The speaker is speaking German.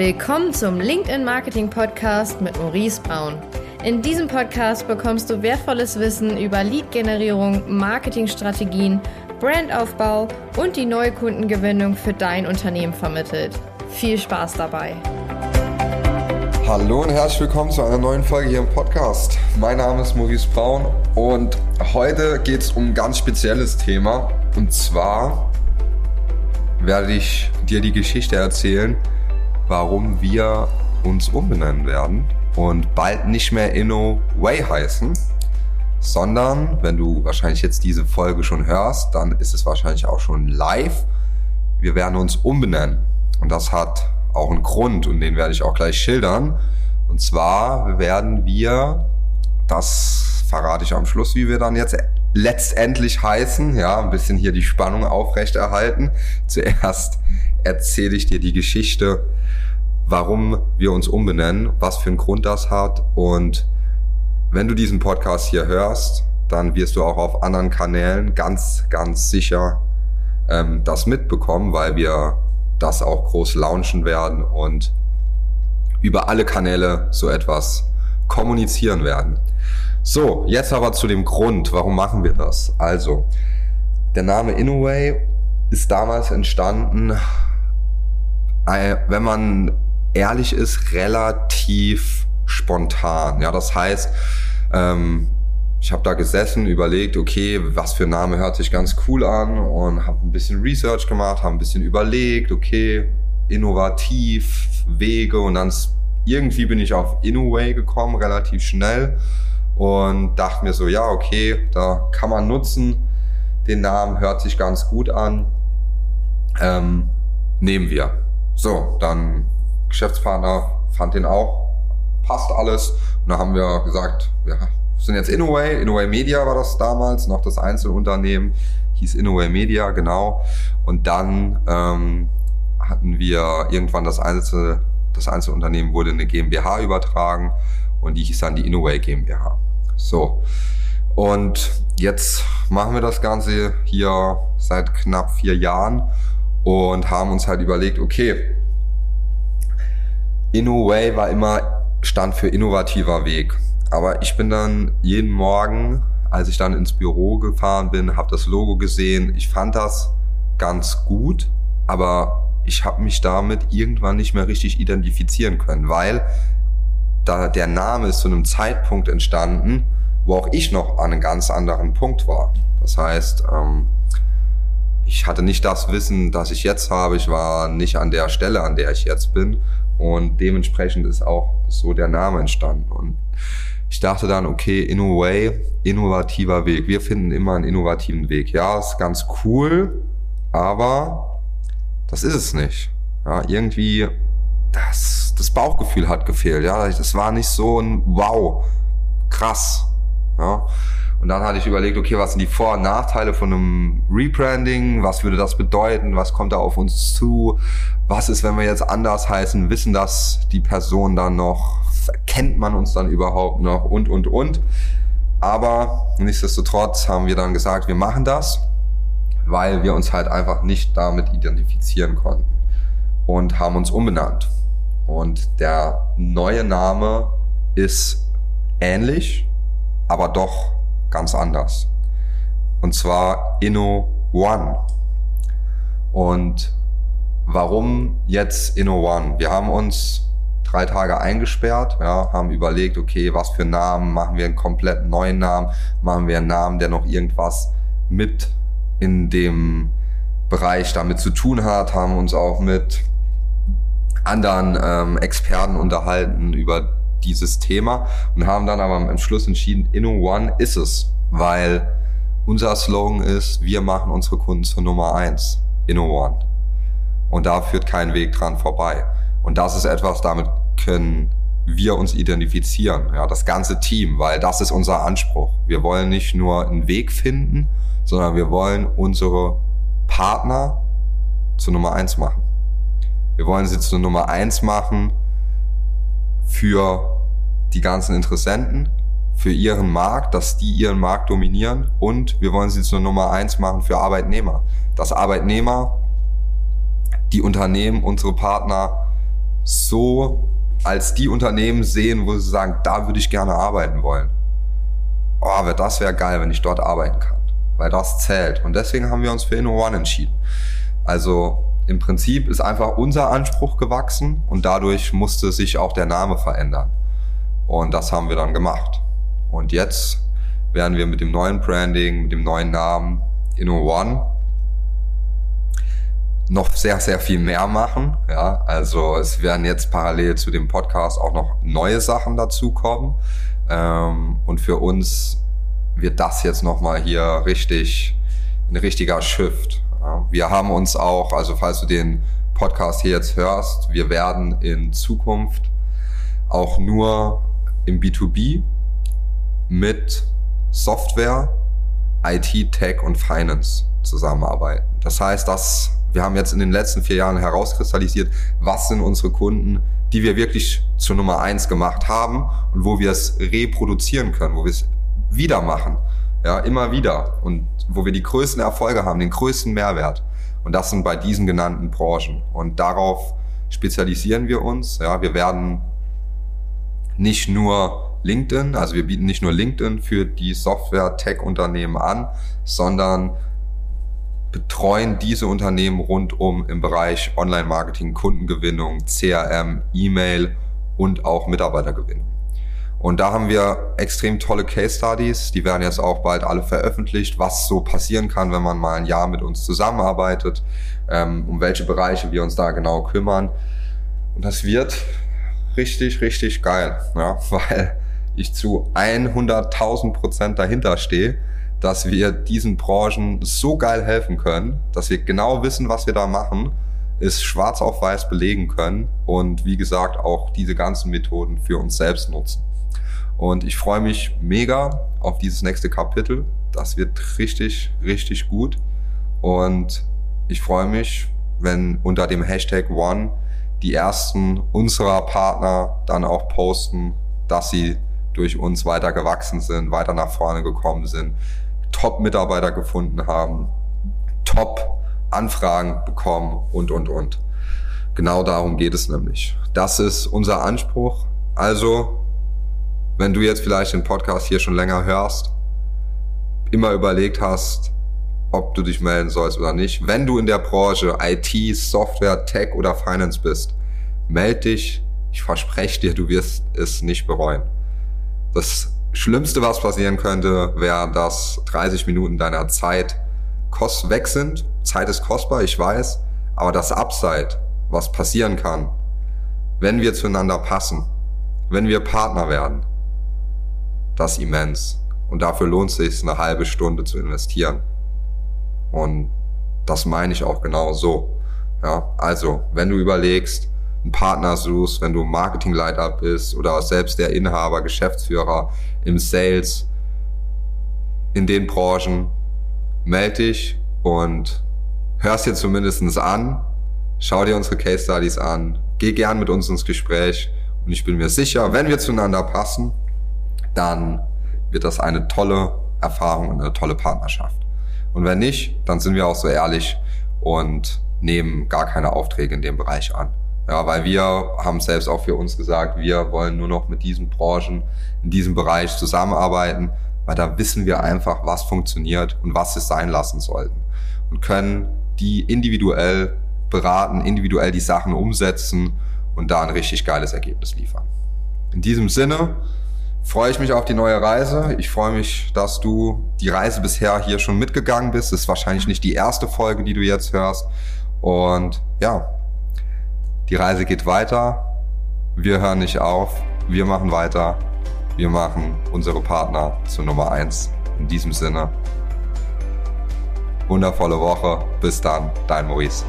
Willkommen zum LinkedIn Marketing Podcast mit Maurice Braun. In diesem Podcast bekommst du wertvolles Wissen über Lead-Generierung, Marketingstrategien, Brandaufbau und die neue Kundengewinnung für dein Unternehmen vermittelt. Viel Spaß dabei! Hallo und herzlich willkommen zu einer neuen Folge hier im Podcast. Mein Name ist Maurice Braun und heute geht es um ein ganz spezielles Thema. Und zwar werde ich dir die Geschichte erzählen, warum wir uns umbenennen werden und bald nicht mehr Inno Way heißen, sondern wenn du wahrscheinlich jetzt diese Folge schon hörst, dann ist es wahrscheinlich auch schon live. Wir werden uns umbenennen und das hat auch einen Grund und den werde ich auch gleich schildern. Und zwar werden wir, das verrate ich am Schluss, wie wir dann jetzt letztendlich heißen, ja, ein bisschen hier die Spannung aufrechterhalten. Zuerst erzähle ich dir die Geschichte, warum wir uns umbenennen, was für einen Grund das hat. Und wenn du diesen Podcast hier hörst, dann wirst du auch auf anderen Kanälen ganz, ganz sicher ähm, das mitbekommen, weil wir das auch groß launchen werden und über alle Kanäle so etwas kommunizieren werden. So, jetzt aber zu dem Grund, warum machen wir das? Also, der Name Inoway ist damals entstanden, äh, wenn man ehrlich ist, relativ spontan. Ja, das heißt, ähm, ich habe da gesessen, überlegt, okay, was für Name hört sich ganz cool an und habe ein bisschen Research gemacht, habe ein bisschen überlegt, okay, innovativ, Wege und dann irgendwie bin ich auf Innoway gekommen, relativ schnell und dachte mir so, ja, okay, da kann man nutzen, den Namen hört sich ganz gut an, ähm, nehmen wir. So, dann Geschäftspartner fand den auch, passt alles. Und da haben wir gesagt, wir sind jetzt Innoway, Innoway Media war das damals, noch das Einzelunternehmen, hieß Innoway Media, genau. Und dann ähm, hatten wir irgendwann das Einzel, das Einzelunternehmen wurde in eine GmbH übertragen und die hieß dann die Innoway GmbH. So. Und jetzt machen wir das Ganze hier seit knapp vier Jahren und haben uns halt überlegt, okay, InnoWay war immer stand für innovativer Weg. Aber ich bin dann jeden Morgen, als ich dann ins Büro gefahren bin, habe das Logo gesehen. Ich fand das ganz gut, aber ich habe mich damit irgendwann nicht mehr richtig identifizieren können, weil da der Name ist zu einem Zeitpunkt entstanden, wo auch ich noch an einem ganz anderen Punkt war. Das heißt, ähm, ich hatte nicht das Wissen, das ich jetzt habe. Ich war nicht an der Stelle, an der ich jetzt bin. Und dementsprechend ist auch so der Name entstanden. Und ich dachte dann, okay, in a way, innovativer Weg. Wir finden immer einen innovativen Weg. Ja, ist ganz cool, aber das ist es nicht. Ja, irgendwie, das, das Bauchgefühl hat gefehlt. Ja, das war nicht so ein Wow, krass. Ja. Und dann hatte ich überlegt, okay, was sind die Vor- und Nachteile von einem Rebranding? Was würde das bedeuten? Was kommt da auf uns zu? Was ist, wenn wir jetzt anders heißen? Wissen das die Person dann noch? Kennt man uns dann überhaupt noch? Und, und, und. Aber nichtsdestotrotz haben wir dann gesagt, wir machen das, weil wir uns halt einfach nicht damit identifizieren konnten und haben uns umbenannt. Und der neue Name ist ähnlich, aber doch ganz anders. Und zwar Inno One. Und warum jetzt Inno One? Wir haben uns drei Tage eingesperrt, ja, haben überlegt, okay, was für Namen, machen wir einen komplett neuen Namen, machen wir einen Namen, der noch irgendwas mit in dem Bereich damit zu tun hat, haben uns auch mit anderen ähm, Experten unterhalten über dieses Thema und haben dann aber am Schluss entschieden, Inno One ist es, weil unser Slogan ist, wir machen unsere Kunden zur Nummer eins, Inno One. Und da führt kein Weg dran vorbei. Und das ist etwas, damit können wir uns identifizieren, ja, das ganze Team, weil das ist unser Anspruch. Wir wollen nicht nur einen Weg finden, sondern wir wollen unsere Partner zur Nummer eins machen. Wir wollen sie zur Nummer eins machen für die ganzen Interessenten, für ihren Markt, dass die ihren Markt dominieren und wir wollen sie zur Nummer eins machen für Arbeitnehmer. Dass Arbeitnehmer, die Unternehmen, unsere Partner so als die Unternehmen sehen, wo sie sagen, da würde ich gerne arbeiten wollen. Oh, das wäre geil, wenn ich dort arbeiten kann. Weil das zählt. Und deswegen haben wir uns für InnoOne entschieden. Also im Prinzip ist einfach unser Anspruch gewachsen und dadurch musste sich auch der Name verändern. Und das haben wir dann gemacht. Und jetzt werden wir mit dem neuen Branding, mit dem neuen Namen InnoOne noch sehr, sehr viel mehr machen. Ja, also es werden jetzt parallel zu dem Podcast auch noch neue Sachen dazukommen. Ähm, und für uns wird das jetzt nochmal hier richtig, ein richtiger Shift. Wir haben uns auch, also falls du den Podcast hier jetzt hörst, wir werden in Zukunft auch nur im B2B mit Software, IT, Tech und Finance zusammenarbeiten. Das heißt, dass wir haben jetzt in den letzten vier Jahren herauskristallisiert, was sind unsere Kunden, die wir wirklich zur Nummer eins gemacht haben und wo wir es reproduzieren können, wo wir es wieder machen. Ja, immer wieder. Und wo wir die größten Erfolge haben, den größten Mehrwert. Und das sind bei diesen genannten Branchen. Und darauf spezialisieren wir uns. Ja, wir werden nicht nur LinkedIn, also wir bieten nicht nur LinkedIn für die Software-Tech-Unternehmen an, sondern betreuen diese Unternehmen rundum im Bereich Online-Marketing, Kundengewinnung, CRM, E-Mail und auch Mitarbeitergewinnung. Und da haben wir extrem tolle Case Studies, die werden jetzt auch bald alle veröffentlicht, was so passieren kann, wenn man mal ein Jahr mit uns zusammenarbeitet, ähm, um welche Bereiche wir uns da genau kümmern. Und das wird richtig, richtig geil, ja, weil ich zu 100.000 Prozent dahinter stehe dass wir diesen Branchen so geil helfen können, dass wir genau wissen, was wir da machen, es schwarz auf weiß belegen können und wie gesagt auch diese ganzen Methoden für uns selbst nutzen. Und ich freue mich mega auf dieses nächste Kapitel. Das wird richtig, richtig gut. Und ich freue mich, wenn unter dem Hashtag One die ersten unserer Partner dann auch posten, dass sie durch uns weiter gewachsen sind, weiter nach vorne gekommen sind, Top-Mitarbeiter gefunden haben, Top-Anfragen bekommen und, und, und. Genau darum geht es nämlich. Das ist unser Anspruch. Also, wenn du jetzt vielleicht den Podcast hier schon länger hörst, immer überlegt hast, ob du dich melden sollst oder nicht. Wenn du in der Branche IT, Software, Tech oder Finance bist, meld dich. Ich verspreche dir, du wirst es nicht bereuen. Das Schlimmste, was passieren könnte, wäre, dass 30 Minuten deiner Zeit kost weg sind. Zeit ist kostbar, ich weiß, aber das Upside, was passieren kann, wenn wir zueinander passen, wenn wir Partner werden, das immens. Und dafür lohnt es sich, eine halbe Stunde zu investieren. Und das meine ich auch genau so. Ja, also, wenn du überlegst, einen Partner suchst, wenn du Marketingleiter bist oder selbst der Inhaber, Geschäftsführer im Sales, in den Branchen, melde dich und hörst dir zumindestens an, schau dir unsere Case Studies an, geh gern mit uns ins Gespräch und ich bin mir sicher, wenn wir zueinander passen, dann wird das eine tolle Erfahrung und eine tolle Partnerschaft. Und wenn nicht, dann sind wir auch so ehrlich und nehmen gar keine Aufträge in dem Bereich an. Ja, weil wir haben selbst auch für uns gesagt, wir wollen nur noch mit diesen Branchen in diesem Bereich zusammenarbeiten, weil da wissen wir einfach, was funktioniert und was es sein lassen sollten und können die individuell beraten, individuell die Sachen umsetzen und da ein richtig geiles Ergebnis liefern. In diesem Sinne freue ich mich auf die neue Reise. Ich freue mich, dass du die Reise bisher hier schon mitgegangen bist. Das ist wahrscheinlich nicht die erste Folge, die du jetzt hörst. Und ja, die Reise geht weiter. Wir hören nicht auf. Wir machen weiter. Wir machen unsere Partner zur Nummer eins. In diesem Sinne, wundervolle Woche. Bis dann, dein Maurice.